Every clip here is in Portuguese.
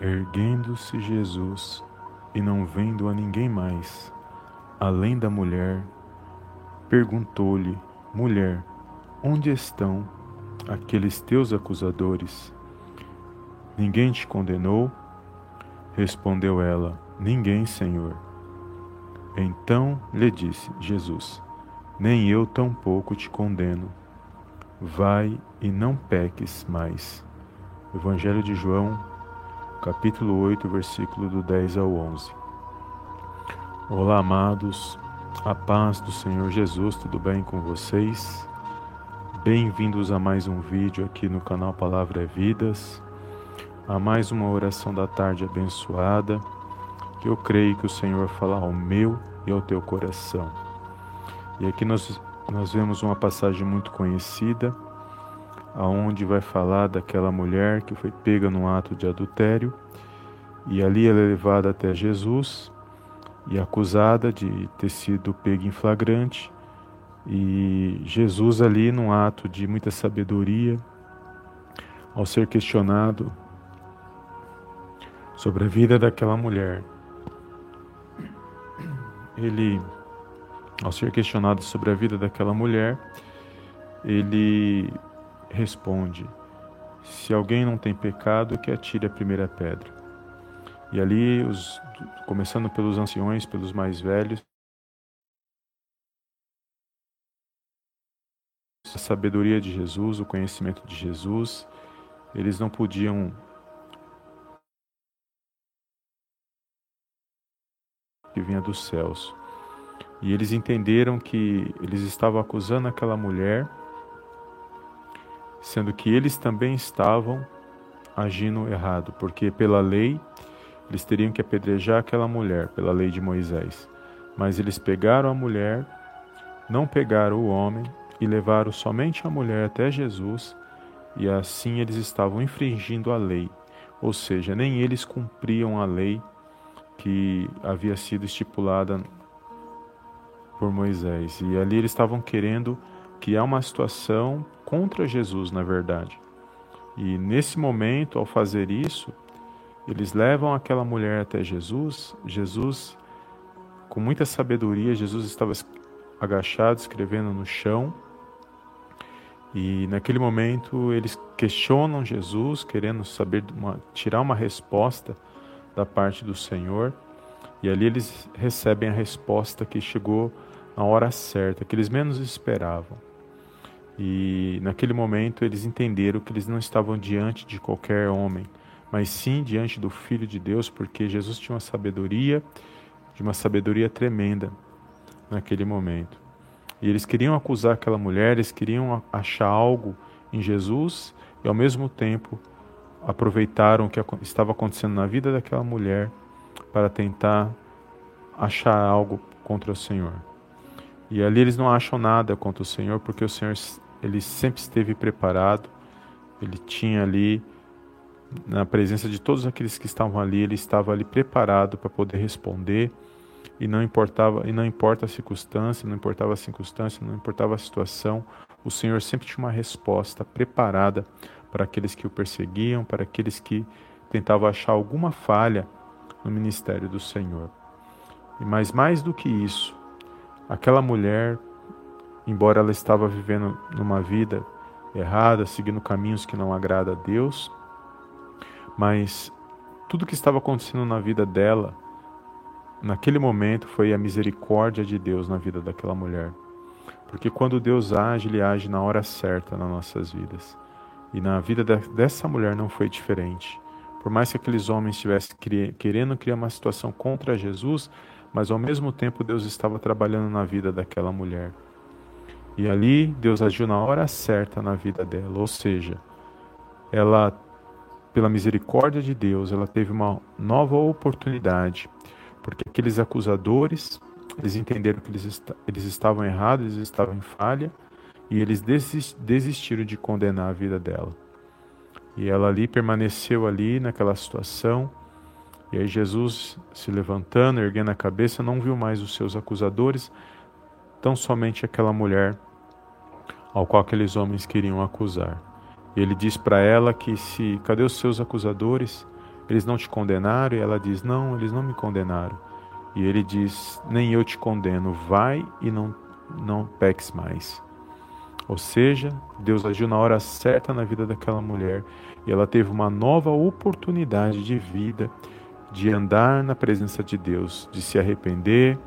Erguendo-se Jesus e não vendo a ninguém mais, além da mulher, perguntou-lhe: Mulher, onde estão aqueles teus acusadores? Ninguém te condenou? Respondeu ela: Ninguém, Senhor. Então lhe disse Jesus: Nem eu tampouco te condeno. Vai e não peques mais. Evangelho de João, capítulo 8, versículo do 10 ao 11. Olá, amados, a paz do Senhor Jesus, tudo bem com vocês? Bem-vindos a mais um vídeo aqui no canal Palavra é Vidas, a mais uma oração da tarde abençoada, que eu creio que o Senhor fala ao meu e ao teu coração. E aqui nós, nós vemos uma passagem muito conhecida, aonde vai falar daquela mulher que foi pega no ato de adultério e ali ela é levada até Jesus e acusada de ter sido pega em flagrante e Jesus ali num ato de muita sabedoria ao ser questionado sobre a vida daquela mulher ele ao ser questionado sobre a vida daquela mulher ele responde: Se alguém não tem pecado, que atire a primeira pedra. E ali, os, começando pelos anciões, pelos mais velhos, a sabedoria de Jesus, o conhecimento de Jesus, eles não podiam que vinha dos céus. E eles entenderam que eles estavam acusando aquela mulher sendo que eles também estavam agindo errado, porque pela lei eles teriam que apedrejar aquela mulher, pela lei de Moisés. Mas eles pegaram a mulher, não pegaram o homem e levaram somente a mulher até Jesus, e assim eles estavam infringindo a lei, ou seja, nem eles cumpriam a lei que havia sido estipulada por Moisés. E ali eles estavam querendo que há uma situação contra Jesus, na verdade. E nesse momento, ao fazer isso, eles levam aquela mulher até Jesus. Jesus, com muita sabedoria, Jesus estava agachado, escrevendo no chão. E naquele momento eles questionam Jesus, querendo saber uma, tirar uma resposta da parte do Senhor. E ali eles recebem a resposta que chegou na hora certa, que eles menos esperavam. E naquele momento eles entenderam que eles não estavam diante de qualquer homem, mas sim diante do Filho de Deus, porque Jesus tinha uma sabedoria, de uma sabedoria tremenda naquele momento. E eles queriam acusar aquela mulher, eles queriam achar algo em Jesus e ao mesmo tempo aproveitaram o que estava acontecendo na vida daquela mulher para tentar achar algo contra o Senhor. E ali eles não acham nada contra o Senhor, porque o Senhor ele sempre esteve preparado, ele tinha ali, na presença de todos aqueles que estavam ali, ele estava ali preparado para poder responder e não importava e não importa a circunstância, não importava a circunstância, não importava a situação, o Senhor sempre tinha uma resposta preparada para aqueles que o perseguiam, para aqueles que tentavam achar alguma falha no ministério do Senhor. Mais mais do que isso, aquela mulher embora ela estava vivendo numa vida errada, seguindo caminhos que não agrada a Deus, mas tudo que estava acontecendo na vida dela, naquele momento, foi a misericórdia de Deus na vida daquela mulher. Porque quando Deus age, Ele age na hora certa nas nossas vidas. E na vida dessa mulher não foi diferente. Por mais que aqueles homens estivessem querendo criar uma situação contra Jesus, mas ao mesmo tempo Deus estava trabalhando na vida daquela mulher. E ali Deus agiu na hora certa na vida dela, ou seja, ela, pela misericórdia de Deus, ela teve uma nova oportunidade, porque aqueles acusadores, eles entenderam que eles, est eles estavam errados, eles estavam em falha, e eles desistiram de condenar a vida dela. E ela ali permaneceu ali naquela situação, e aí Jesus se levantando, erguendo a cabeça, não viu mais os seus acusadores, tão somente aquela mulher ao qual aqueles homens queriam acusar. E ele diz para ela que se cadê os seus acusadores? Eles não te condenaram? E ela diz: Não, eles não me condenaram. E ele diz: Nem eu te condeno, vai e não, não peques mais. Ou seja, Deus agiu na hora certa na vida daquela mulher e ela teve uma nova oportunidade de vida, de andar na presença de Deus, de se arrepender,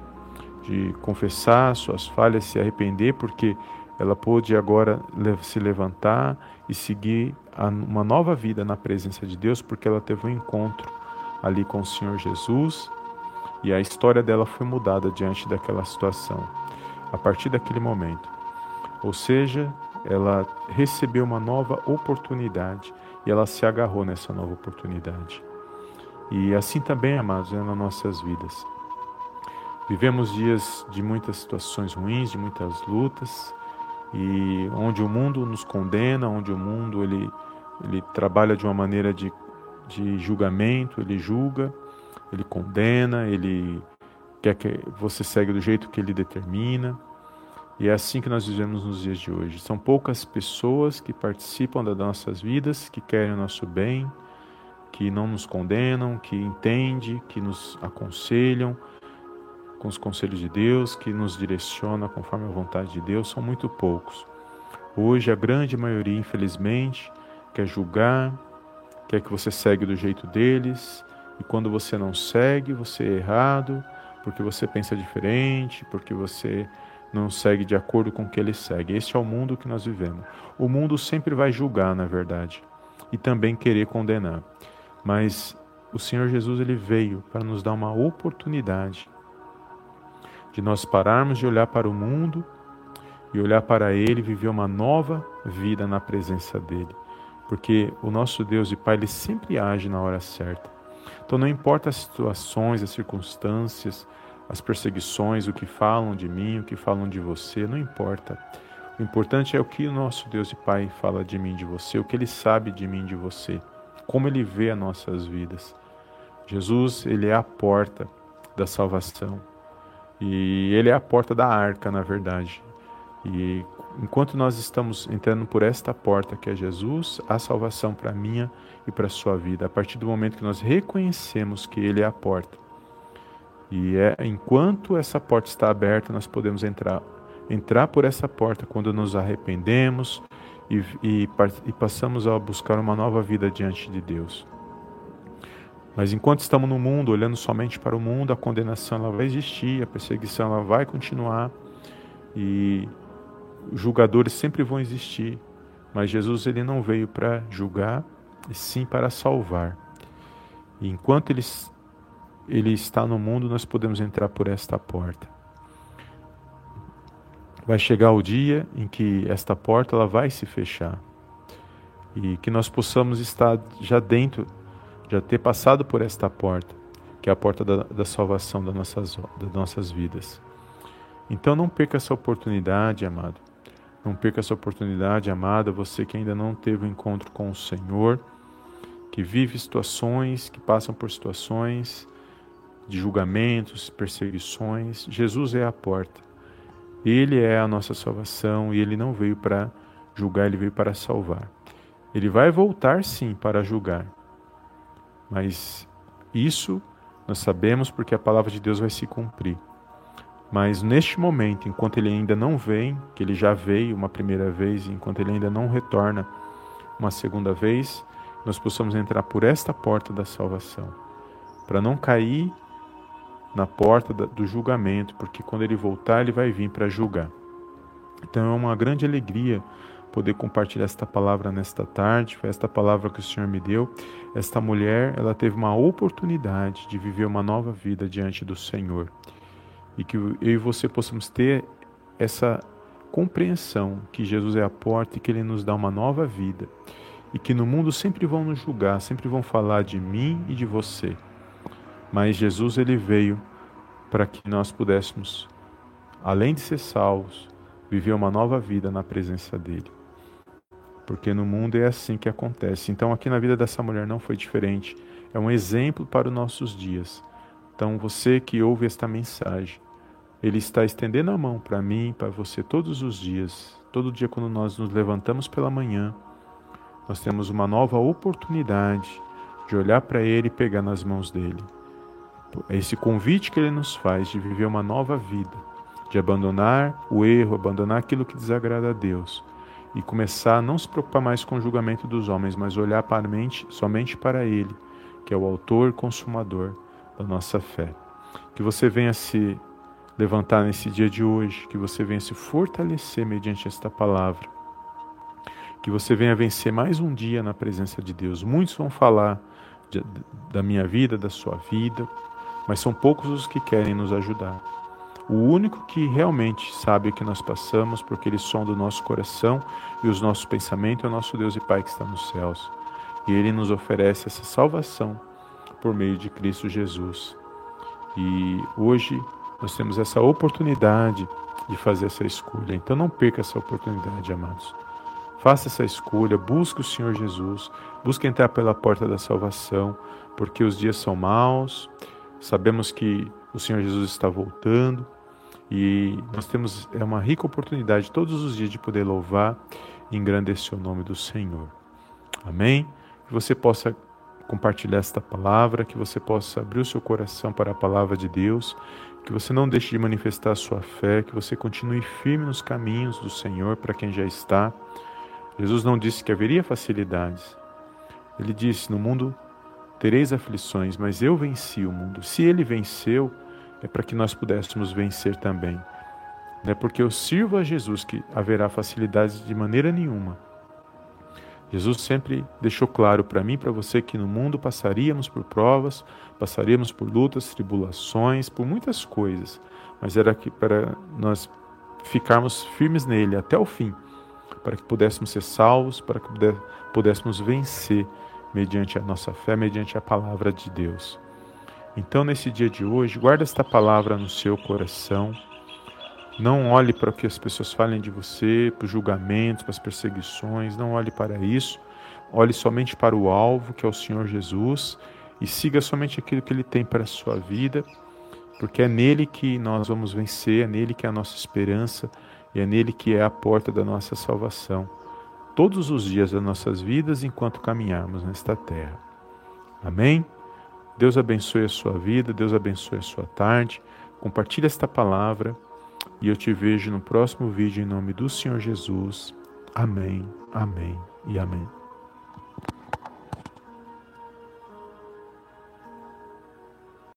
de confessar suas falhas, se arrepender, porque ela pôde agora se levantar e seguir uma nova vida na presença de Deus, porque ela teve um encontro ali com o Senhor Jesus e a história dela foi mudada diante daquela situação, a partir daquele momento. Ou seja, ela recebeu uma nova oportunidade e ela se agarrou nessa nova oportunidade. E assim também, amados, é nas nossas vidas. Vivemos dias de muitas situações ruins, de muitas lutas, e onde o mundo nos condena, onde o mundo ele, ele trabalha de uma maneira de, de julgamento, ele julga, ele condena, ele quer que você segue do jeito que ele determina. E é assim que nós vivemos nos dias de hoje. São poucas pessoas que participam das nossas vidas, que querem o nosso bem, que não nos condenam, que entendem, que nos aconselham, com os conselhos de Deus, que nos direciona conforme a vontade de Deus, são muito poucos. Hoje a grande maioria, infelizmente, quer julgar, quer que você segue do jeito deles, e quando você não segue, você é errado, porque você pensa diferente, porque você não segue de acordo com o que ele segue. Este é o mundo que nós vivemos. O mundo sempre vai julgar, na verdade, e também querer condenar. Mas o Senhor Jesus ele veio para nos dar uma oportunidade de nós pararmos de olhar para o mundo e olhar para Ele e viver uma nova vida na presença dEle. Porque o nosso Deus e Pai, Ele sempre age na hora certa. Então não importa as situações, as circunstâncias, as perseguições, o que falam de mim, o que falam de você, não importa. O importante é o que o nosso Deus e Pai fala de mim, de você, o que Ele sabe de mim, de você, como Ele vê as nossas vidas. Jesus, Ele é a porta da salvação. E ele é a porta da arca, na verdade. E enquanto nós estamos entrando por esta porta que é Jesus, há salvação para a minha e para a sua vida. A partir do momento que nós reconhecemos que ele é a porta. E é enquanto essa porta está aberta, nós podemos entrar entrar por essa porta quando nos arrependemos e, e, e passamos a buscar uma nova vida diante de Deus. Mas enquanto estamos no mundo, olhando somente para o mundo, a condenação ela vai existir, a perseguição ela vai continuar e julgadores sempre vão existir. Mas Jesus ele não veio para julgar, e sim para salvar. E enquanto ele, ele está no mundo, nós podemos entrar por esta porta. Vai chegar o dia em que esta porta ela vai se fechar e que nós possamos estar já dentro já ter passado por esta porta, que é a porta da, da salvação das nossas, das nossas vidas. Então não perca essa oportunidade, amado. Não perca essa oportunidade, amada, você que ainda não teve um encontro com o Senhor, que vive situações, que passam por situações de julgamentos, perseguições. Jesus é a porta. Ele é a nossa salvação e ele não veio para julgar, ele veio para salvar. Ele vai voltar sim para julgar, mas isso nós sabemos porque a palavra de Deus vai se cumprir. Mas neste momento, enquanto ele ainda não vem, que ele já veio uma primeira vez, enquanto ele ainda não retorna uma segunda vez, nós possamos entrar por esta porta da salvação, para não cair na porta do julgamento, porque quando ele voltar, ele vai vir para julgar. Então é uma grande alegria poder compartilhar esta palavra nesta tarde. Foi esta palavra que o Senhor me deu. Esta mulher, ela teve uma oportunidade de viver uma nova vida diante do Senhor. E que eu e você possamos ter essa compreensão que Jesus é a porta e que ele nos dá uma nova vida. E que no mundo sempre vão nos julgar, sempre vão falar de mim e de você. Mas Jesus ele veio para que nós pudéssemos, além de ser salvos, viver uma nova vida na presença dele porque no mundo é assim que acontece. Então, aqui na vida dessa mulher não foi diferente. É um exemplo para os nossos dias. Então, você que ouve esta mensagem, ele está estendendo a mão para mim, para você todos os dias. Todo dia, quando nós nos levantamos pela manhã, nós temos uma nova oportunidade de olhar para Ele e pegar nas mãos dele. É esse convite que Ele nos faz de viver uma nova vida, de abandonar o erro, abandonar aquilo que desagrada a Deus e começar a não se preocupar mais com o julgamento dos homens, mas olhar para mente, somente para Ele, que é o autor e consumador da nossa fé. Que você venha se levantar nesse dia de hoje, que você venha se fortalecer mediante esta palavra, que você venha vencer mais um dia na presença de Deus. Muitos vão falar de, da minha vida, da sua vida, mas são poucos os que querem nos ajudar. O único que realmente sabe o que nós passamos, porque Ele sonda o nosso coração e os nossos pensamentos, é o nosso Deus e Pai que está nos céus. E Ele nos oferece essa salvação por meio de Cristo Jesus. E hoje nós temos essa oportunidade de fazer essa escolha. Então não perca essa oportunidade, amados. Faça essa escolha, busque o Senhor Jesus, busque entrar pela porta da salvação, porque os dias são maus, sabemos que o Senhor Jesus está voltando e nós temos é uma rica oportunidade todos os dias de poder louvar e engrandecer o nome do Senhor. Amém? Que você possa compartilhar esta palavra, que você possa abrir o seu coração para a palavra de Deus, que você não deixe de manifestar a sua fé, que você continue firme nos caminhos do Senhor para quem já está. Jesus não disse que haveria facilidades. Ele disse: No mundo tereis aflições, mas eu venci o mundo. Se ele venceu, é para que nós pudéssemos vencer também. É porque eu sirvo a Jesus que haverá facilidades de maneira nenhuma. Jesus sempre deixou claro para mim e para você que no mundo passaríamos por provas, passaríamos por lutas, tribulações, por muitas coisas, mas era que para nós ficarmos firmes nele até o fim, para que pudéssemos ser salvos, para que pudéssemos vencer mediante a nossa fé, mediante a palavra de Deus. Então, nesse dia de hoje, guarda esta palavra no seu coração. Não olhe para o que as pessoas falem de você, para os julgamentos, para as perseguições. Não olhe para isso. Olhe somente para o alvo, que é o Senhor Jesus, e siga somente aquilo que Ele tem para a sua vida, porque é nele que nós vamos vencer, é nele que é a nossa esperança e é nele que é a porta da nossa salvação, todos os dias das nossas vidas enquanto caminharmos nesta terra. Amém? Deus abençoe a sua vida, Deus abençoe a sua tarde. Compartilhe esta palavra e eu te vejo no próximo vídeo em nome do Senhor Jesus. Amém, amém e amém.